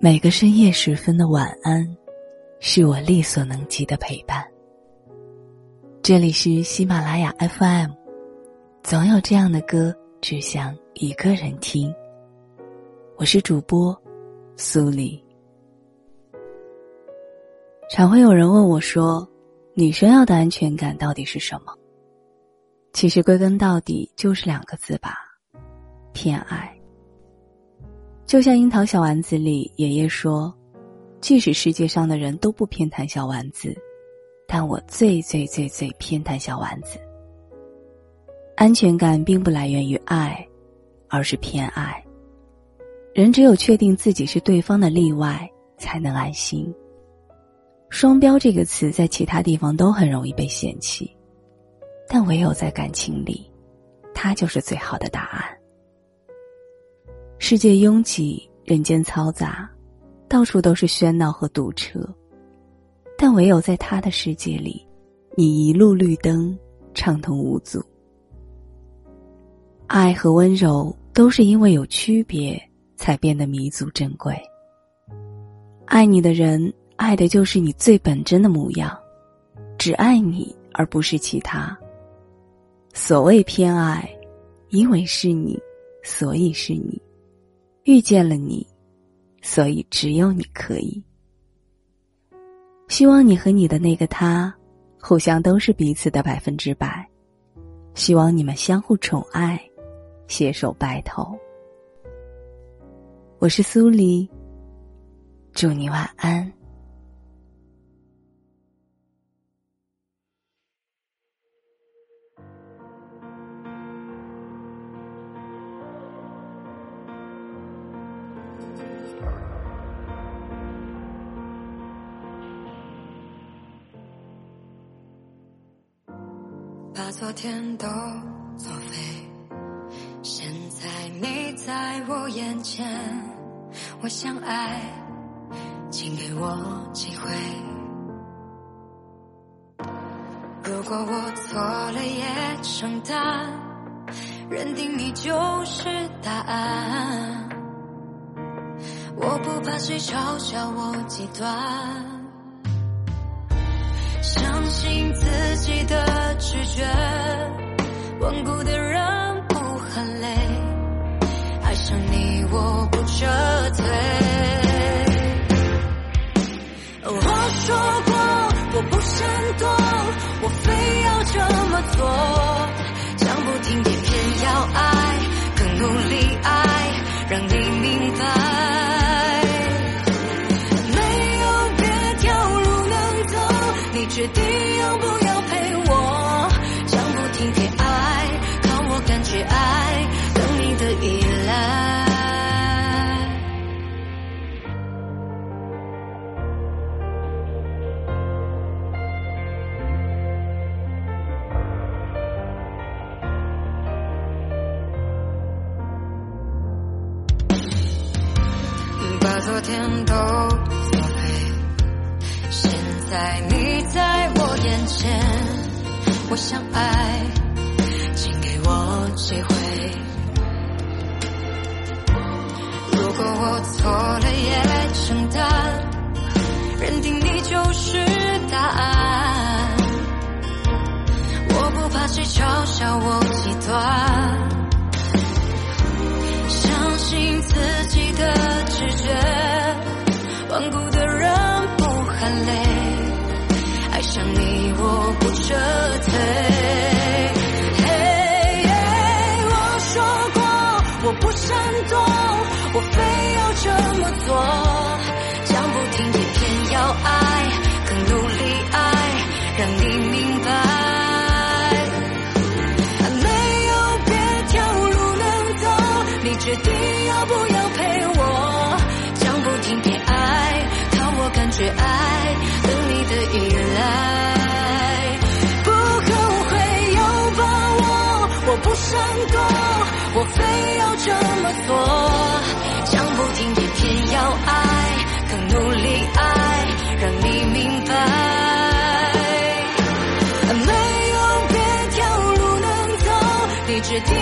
每个深夜时分的晚安，是我力所能及的陪伴。这里是喜马拉雅 FM，总有这样的歌，只想一个人听。我是主播苏黎。常会有人问我说：“女生要的安全感到底是什么？”其实归根到底就是两个字吧，偏爱。就像《樱桃小丸子》里爷爷说：“即使世界上的人都不偏袒小丸子，但我最最最最偏袒小丸子。”安全感并不来源于爱，而是偏爱。人只有确定自己是对方的例外，才能安心。双标这个词在其他地方都很容易被嫌弃，但唯有在感情里，它就是最好的答案。世界拥挤，人间嘈杂，到处都是喧闹和堵车，但唯有在他的世界里，你一路绿灯，畅通无阻。爱和温柔都是因为有区别，才变得弥足珍贵。爱你的人。爱的就是你最本真的模样，只爱你而不是其他。所谓偏爱，因为是你，所以是你，遇见了你，所以只有你可以。希望你和你的那个他，互相都是彼此的百分之百。希望你们相互宠爱，携手白头。我是苏黎，祝你晚安。昨天都作废，现在你在我眼前，我想爱，请给我机会。如果我错了也承担，认定你就是答案，我不怕谁嘲笑我极端。相信自己的直觉，顽固的人不喊累，爱上你我不撤退。我说过我不闪躲，我非要这么做，决定要不要陪我，讲不听偏爱，靠我感觉爱，等你的依赖。把昨天都。作废，现在你，相爱，请给我机会。如果我错了也承担，认定你就是答案。我不怕谁嘲笑我极端，相信自己的直觉，顽固的人不喊累。爱上你，我不撤退。闪躲，我非要这么做。讲不听，也偏要爱，更努力爱，让你明白。没有别条路能走，你决定要不要陪我？讲不听，偏爱，靠我感觉爱，等你的依赖。不后悔有把握，我不闪躲，我非要这么做，讲不听也偏要爱，更努力爱，让你明白，没有别条路能走，你决定